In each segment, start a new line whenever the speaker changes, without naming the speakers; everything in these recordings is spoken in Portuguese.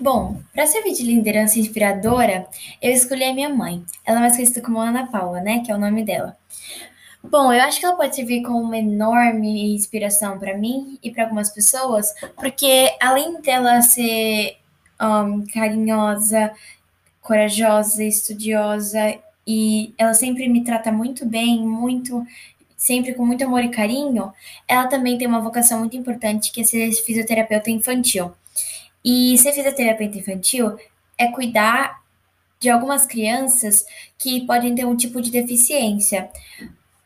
Bom, para servir de liderança inspiradora, eu escolhi a minha mãe. Ela é mais conhecida como Ana Paula, né? Que é o nome dela. Bom, eu acho que ela pode servir como uma enorme inspiração para mim e para algumas pessoas, porque além dela ser um, carinhosa, corajosa, estudiosa e ela sempre me trata muito bem, muito sempre com muito amor e carinho, ela também tem uma vocação muito importante que é ser fisioterapeuta infantil. E ser fisioterapeuta infantil é cuidar de algumas crianças que podem ter um tipo de deficiência.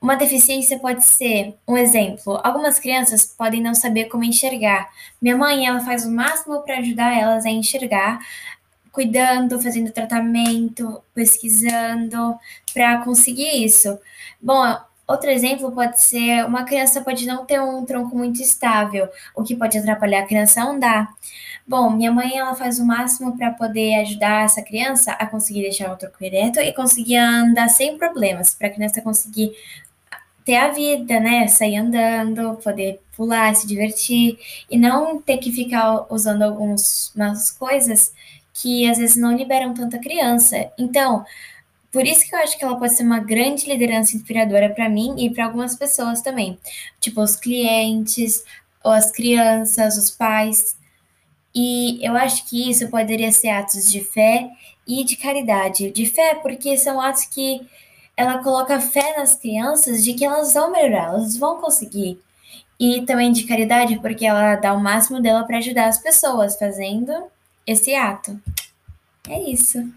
Uma deficiência pode ser, um exemplo, algumas crianças podem não saber como enxergar. Minha mãe, ela faz o máximo para ajudar elas a enxergar, cuidando, fazendo tratamento, pesquisando para conseguir isso. Bom, outro exemplo pode ser uma criança pode não ter um tronco muito estável, o que pode atrapalhar a criança a andar. Bom, minha mãe ela faz o máximo para poder ajudar essa criança a conseguir deixar o tronco ereto e conseguir andar sem problemas, para a criança conseguir ter a vida, né? Sair andando, poder pular, se divertir e não ter que ficar usando algumas coisas que às vezes não liberam tanta criança. Então, por isso que eu acho que ela pode ser uma grande liderança inspiradora para mim e para algumas pessoas também, tipo os clientes, ou as crianças, os pais. E eu acho que isso poderia ser atos de fé e de caridade. De fé, porque são atos que ela coloca fé nas crianças de que elas vão melhorar, elas vão conseguir. E também de caridade, porque ela dá o máximo dela para ajudar as pessoas fazendo esse ato. É isso.